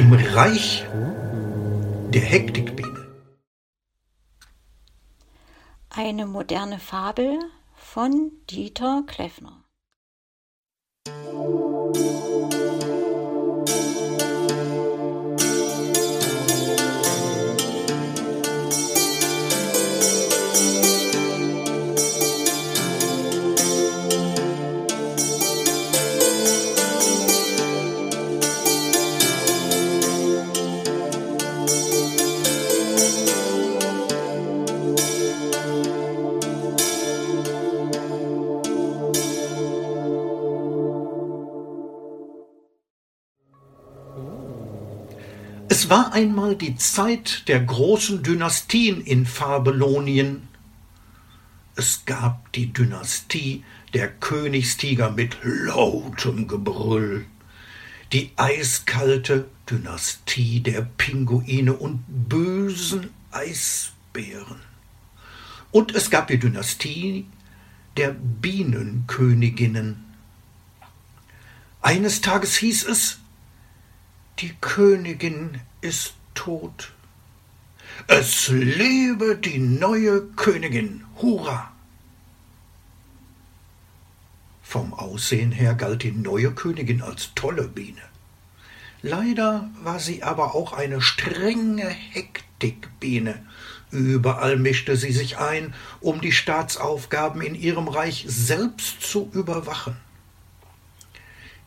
Im Reich der Hektikbiene. Eine moderne Fabel von Dieter Kleffner. War einmal die Zeit der großen Dynastien in Fabelonien. Es gab die Dynastie der Königstiger mit lautem Gebrüll, die eiskalte Dynastie der Pinguine und bösen Eisbären. Und es gab die Dynastie der Bienenköniginnen. Eines Tages hieß es, die Königin ist tot. Es lebe die neue Königin. Hurra! Vom Aussehen her galt die neue Königin als tolle Biene. Leider war sie aber auch eine strenge Hektikbiene. Überall mischte sie sich ein, um die Staatsaufgaben in ihrem Reich selbst zu überwachen.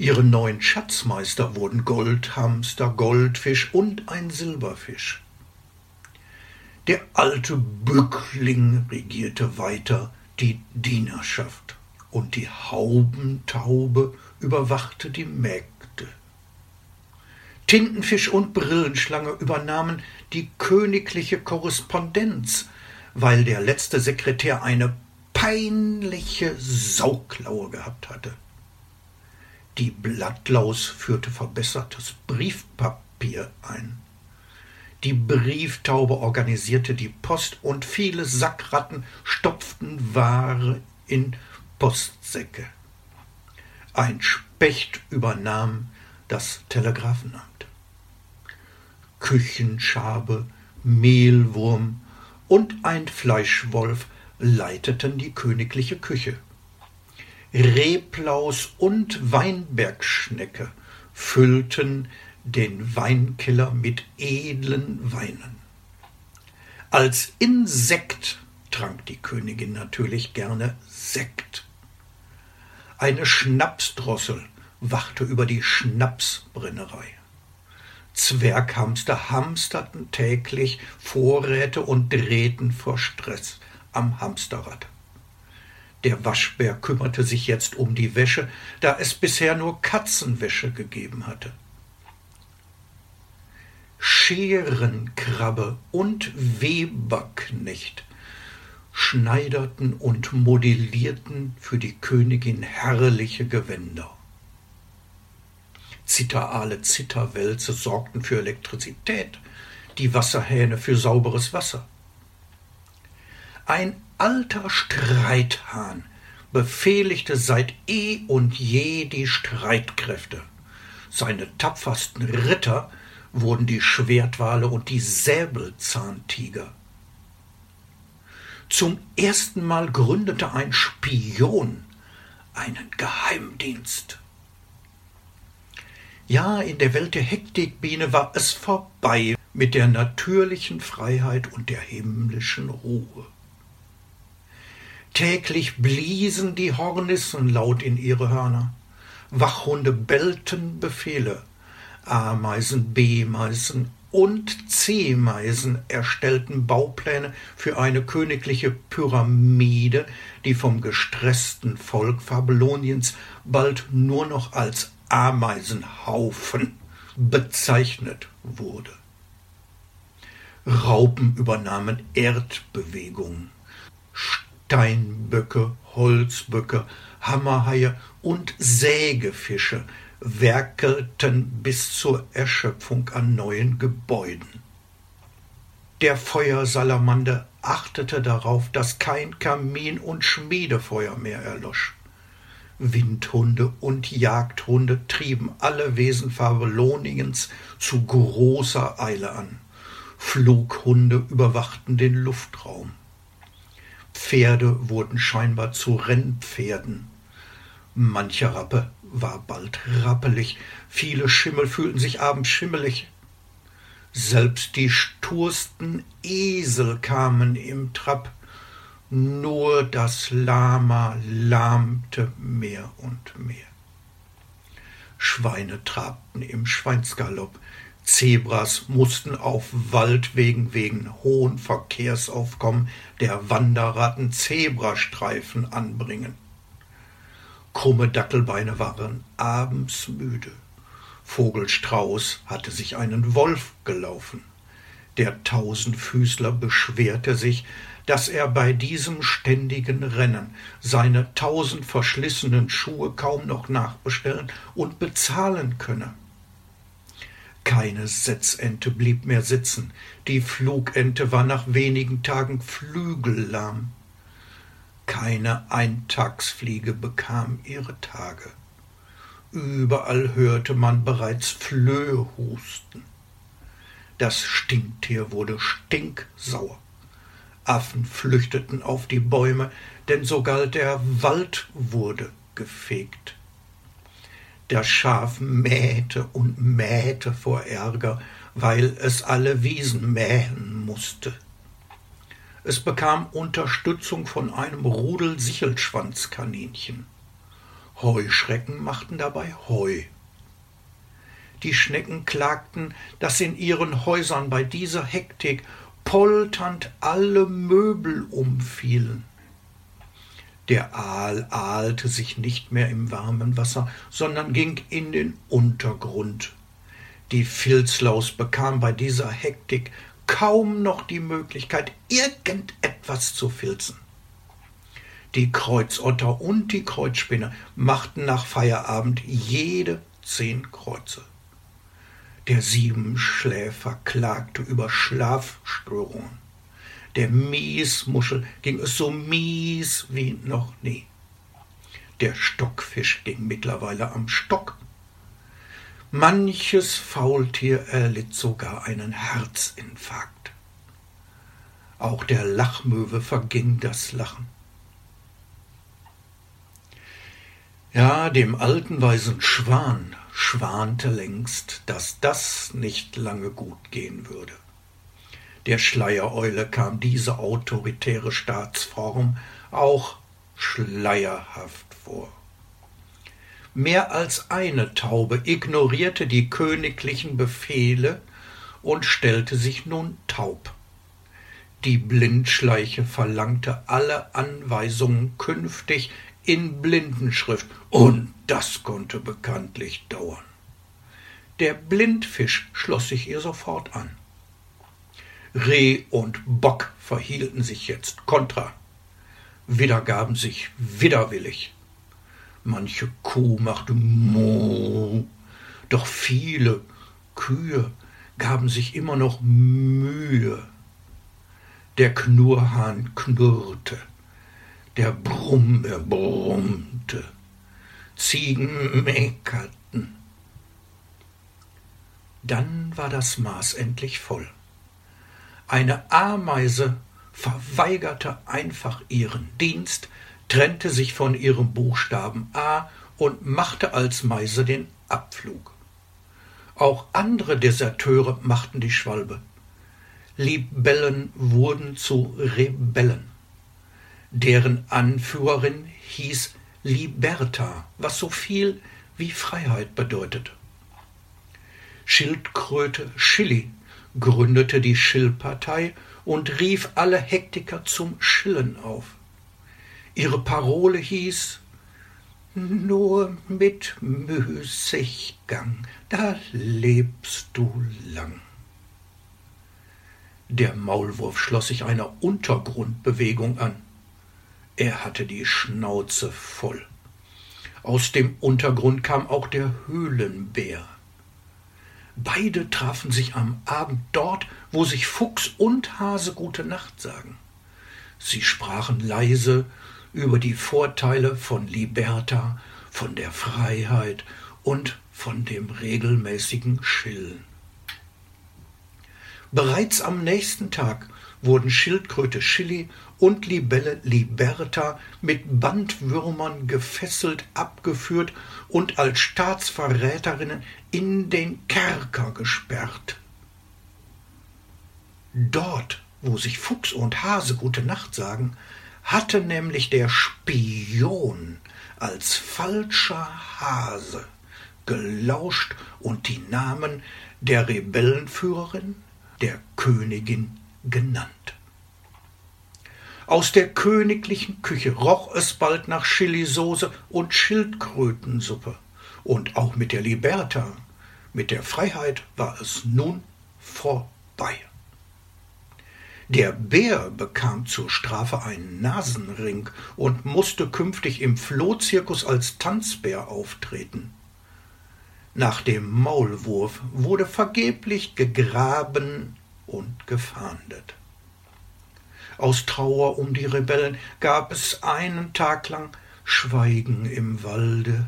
Ihre neuen Schatzmeister wurden Goldhamster, Goldfisch und ein Silberfisch. Der alte Bückling regierte weiter die Dienerschaft und die Haubentaube überwachte die Mägde. Tintenfisch und Brillenschlange übernahmen die königliche Korrespondenz, weil der letzte Sekretär eine peinliche Sauklaue gehabt hatte. Die Blattlaus führte verbessertes Briefpapier ein. Die Brieftaube organisierte die Post und viele Sackratten stopften Ware in Postsäcke. Ein Specht übernahm das Telegrafenamt. Küchenschabe, Mehlwurm und ein Fleischwolf leiteten die königliche Küche. Reblaus und Weinbergschnecke füllten den Weinkeller mit edlen Weinen. Als Insekt trank die Königin natürlich gerne Sekt. Eine Schnapsdrossel wachte über die Schnapsbrennerei. Zwerghamster hamsterten täglich Vorräte und drehten vor Stress am Hamsterrad. Der Waschbär kümmerte sich jetzt um die Wäsche, da es bisher nur Katzenwäsche gegeben hatte. Scherenkrabbe und Weberknecht schneiderten und modellierten für die Königin herrliche Gewänder. Zitterale Zitterwälze sorgten für Elektrizität, die Wasserhähne für sauberes Wasser. Ein alter Streithahn befehligte seit eh und je die Streitkräfte. Seine tapfersten Ritter wurden die Schwertwale und die Säbelzahntiger. Zum ersten Mal gründete ein Spion einen Geheimdienst. Ja, in der Welt der Hektikbiene war es vorbei mit der natürlichen Freiheit und der himmlischen Ruhe. Täglich bliesen die Hornissen laut in ihre Hörner. Wachhunde bellten Befehle. Ameisen, B-Meisen und C-Meisen erstellten Baupläne für eine königliche Pyramide, die vom gestressten Volk Fabeloniens bald nur noch als Ameisenhaufen bezeichnet wurde. Raupen übernahmen Erdbewegungen. Steinböcke, Holzböcke, Hammerhaie und Sägefische werkelten bis zur Erschöpfung an neuen Gebäuden. Der Feuersalamander achtete darauf, dass kein Kamin und Schmiedefeuer mehr erlosch. Windhunde und Jagdhunde trieben alle Wesen Fabeloniens zu großer Eile an. Flughunde überwachten den Luftraum. Pferde wurden scheinbar zu Rennpferden. Mancher Rappe war bald rappelig, viele Schimmel fühlten sich abends schimmelig. Selbst die stursten Esel kamen im Trab, nur das Lama lahmte mehr und mehr. Schweine trabten im Schweinsgalopp, Zebras mussten auf Waldwegen wegen hohen Verkehrsaufkommen der Wanderratten Zebrastreifen anbringen. Krumme Dackelbeine waren abends müde. Vogelstrauß hatte sich einen Wolf gelaufen. Der Tausendfüßler beschwerte sich, dass er bei diesem ständigen Rennen seine tausend verschlissenen Schuhe kaum noch nachbestellen und bezahlen könne. Keine Setzente blieb mehr sitzen, die Flugente war nach wenigen Tagen flügellahm. Keine Eintagsfliege bekam ihre Tage. Überall hörte man bereits Flöhe husten. Das Stinktier wurde stinksauer. Affen flüchteten auf die Bäume, denn so galt der Wald wurde gefegt. Das Schaf mähte und mähte vor Ärger, weil es alle Wiesen mähen musste. Es bekam Unterstützung von einem Rudel Sichelschwanzkaninchen. Heuschrecken machten dabei Heu. Die Schnecken klagten, dass in ihren Häusern bei dieser Hektik polternd alle Möbel umfielen. Der Aal ahlte sich nicht mehr im warmen Wasser, sondern ging in den Untergrund. Die Filzlaus bekam bei dieser Hektik kaum noch die Möglichkeit, irgendetwas zu filzen. Die Kreuzotter und die Kreuzspinne machten nach Feierabend jede zehn Kreuze. Der Siebenschläfer klagte über Schlafstörungen. Der Miesmuschel ging es so mies wie noch nie. Der Stockfisch ging mittlerweile am Stock. Manches Faultier erlitt sogar einen Herzinfarkt. Auch der Lachmöwe verging das Lachen. Ja, dem alten weisen Schwan schwante längst, dass das nicht lange gut gehen würde. Der Schleiereule kam diese autoritäre Staatsform auch schleierhaft vor. Mehr als eine Taube ignorierte die königlichen Befehle und stellte sich nun taub. Die Blindschleiche verlangte alle Anweisungen künftig in Blindenschrift, und das konnte bekanntlich dauern. Der Blindfisch schloss sich ihr sofort an. Reh und Bock verhielten sich jetzt kontra. Widder gaben sich widerwillig. Manche Kuh machte Mo, doch viele Kühe gaben sich immer noch Mühe. Der Knurrhahn knurrte, der Brumme brummte, Ziegen meckerten. Dann war das Maß endlich voll. Eine Ameise verweigerte einfach ihren Dienst, trennte sich von ihrem Buchstaben A und machte als Meise den Abflug. Auch andere Deserteure machten die Schwalbe. Libellen wurden zu Rebellen. Deren Anführerin hieß Liberta, was so viel wie Freiheit bedeutet. Schildkröte Schilli gründete die Schillpartei und rief alle Hektiker zum Schillen auf. Ihre Parole hieß Nur mit Müßiggang, da lebst du lang. Der Maulwurf schloss sich einer Untergrundbewegung an. Er hatte die Schnauze voll. Aus dem Untergrund kam auch der Höhlenbär. Beide trafen sich am Abend dort, wo sich Fuchs und Hase gute Nacht sagen. Sie sprachen leise, über die Vorteile von Liberta, von der Freiheit und von dem regelmäßigen Schillen. Bereits am nächsten Tag wurden Schildkröte Chili und Libelle Liberta mit Bandwürmern gefesselt abgeführt und als Staatsverräterinnen in den Kerker gesperrt. Dort, wo sich Fuchs und Hase gute Nacht sagen, hatte nämlich der Spion als falscher Hase gelauscht und die Namen der Rebellenführerin, der Königin genannt. Aus der königlichen Küche roch es bald nach Chilisauce und Schildkrötensuppe. Und auch mit der Liberta, mit der Freiheit war es nun vorbei. Der Bär bekam zur Strafe einen Nasenring und musste künftig im Flohzirkus als Tanzbär auftreten. Nach dem Maulwurf wurde vergeblich gegraben und gefahndet. Aus Trauer um die Rebellen gab es einen Tag lang Schweigen im Walde.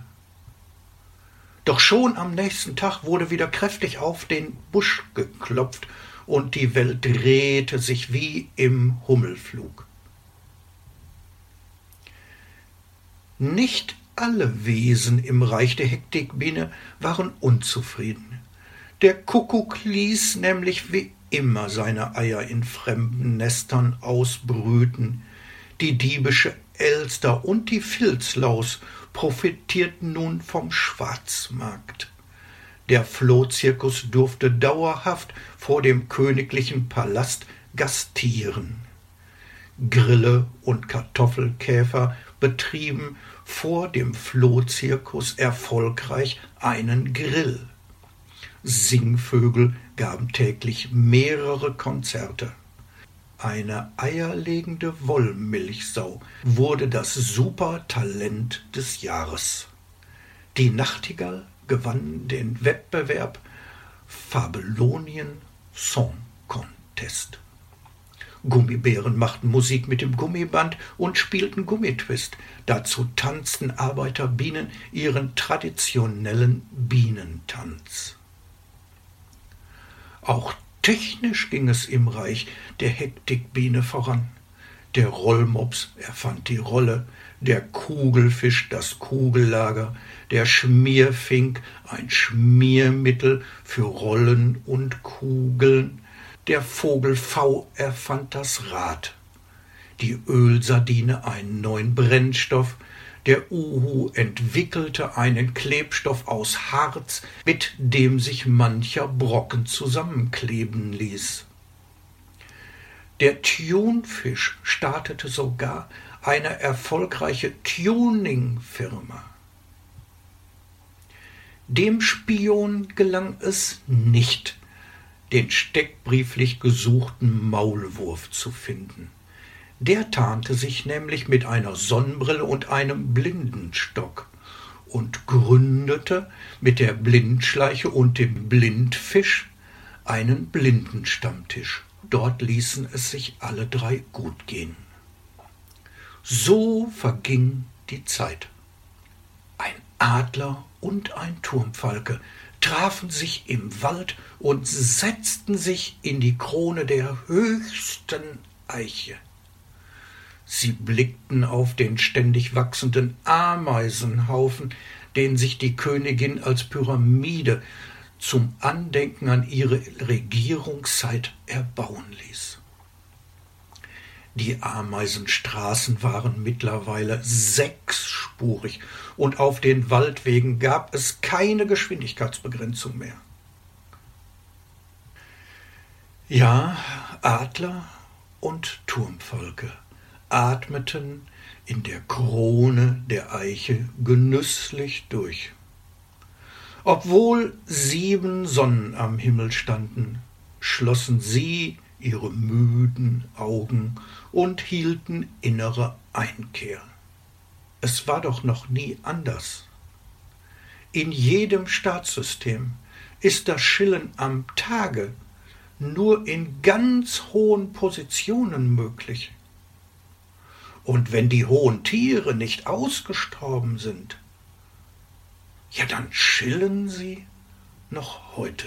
Doch schon am nächsten Tag wurde wieder kräftig auf den Busch geklopft und die Welt drehte sich wie im Hummelflug. Nicht alle Wesen im Reich der Hektikbiene waren unzufrieden. Der Kuckuck ließ nämlich wie immer seine Eier in fremden Nestern ausbrüten. Die diebische Elster und die Filzlaus profitierten nun vom Schwarzmarkt. Der Flohzirkus durfte dauerhaft vor dem königlichen Palast gastieren. Grille und Kartoffelkäfer betrieben vor dem Flohzirkus erfolgreich einen Grill. Singvögel gaben täglich mehrere Konzerte. Eine eierlegende Wollmilchsau wurde das Supertalent des Jahres. Die Nachtigall gewann den Wettbewerb Fabelonien Song Contest. Gummibären machten Musik mit dem Gummiband und spielten Gummitwist. Dazu tanzten Arbeiterbienen ihren traditionellen Bienentanz. Auch technisch ging es im Reich der Hektikbiene voran. Der Rollmops erfand die Rolle, der Kugelfisch das Kugellager, der Schmierfink ein Schmiermittel für Rollen und Kugeln, der Vogel V erfand das Rad, die Ölsardine einen neuen Brennstoff, der Uhu entwickelte einen Klebstoff aus Harz, mit dem sich mancher Brocken zusammenkleben ließ. Der Tunfisch startete sogar eine erfolgreiche Tuning-Firma. Dem Spion gelang es nicht, den steckbrieflich gesuchten Maulwurf zu finden. Der tarnte sich nämlich mit einer Sonnenbrille und einem Blindenstock und gründete mit der Blindschleiche und dem Blindfisch einen Blindenstammtisch. Dort ließen es sich alle drei gut gehen. So verging die Zeit. Ein Adler und ein Turmfalke trafen sich im Wald und setzten sich in die Krone der höchsten Eiche. Sie blickten auf den ständig wachsenden Ameisenhaufen, den sich die Königin als Pyramide zum Andenken an ihre Regierungszeit erbauen ließ. Die Ameisenstraßen waren mittlerweile sechsspurig und auf den Waldwegen gab es keine Geschwindigkeitsbegrenzung mehr. Ja, Adler und Turmvolke atmeten in der Krone der Eiche genüsslich durch. Obwohl sieben Sonnen am Himmel standen, schlossen sie ihre müden Augen und hielten innere Einkehr. Es war doch noch nie anders. In jedem Staatssystem ist das Schillen am Tage nur in ganz hohen Positionen möglich. Und wenn die hohen Tiere nicht ausgestorben sind, ja dann chillen sie noch heute.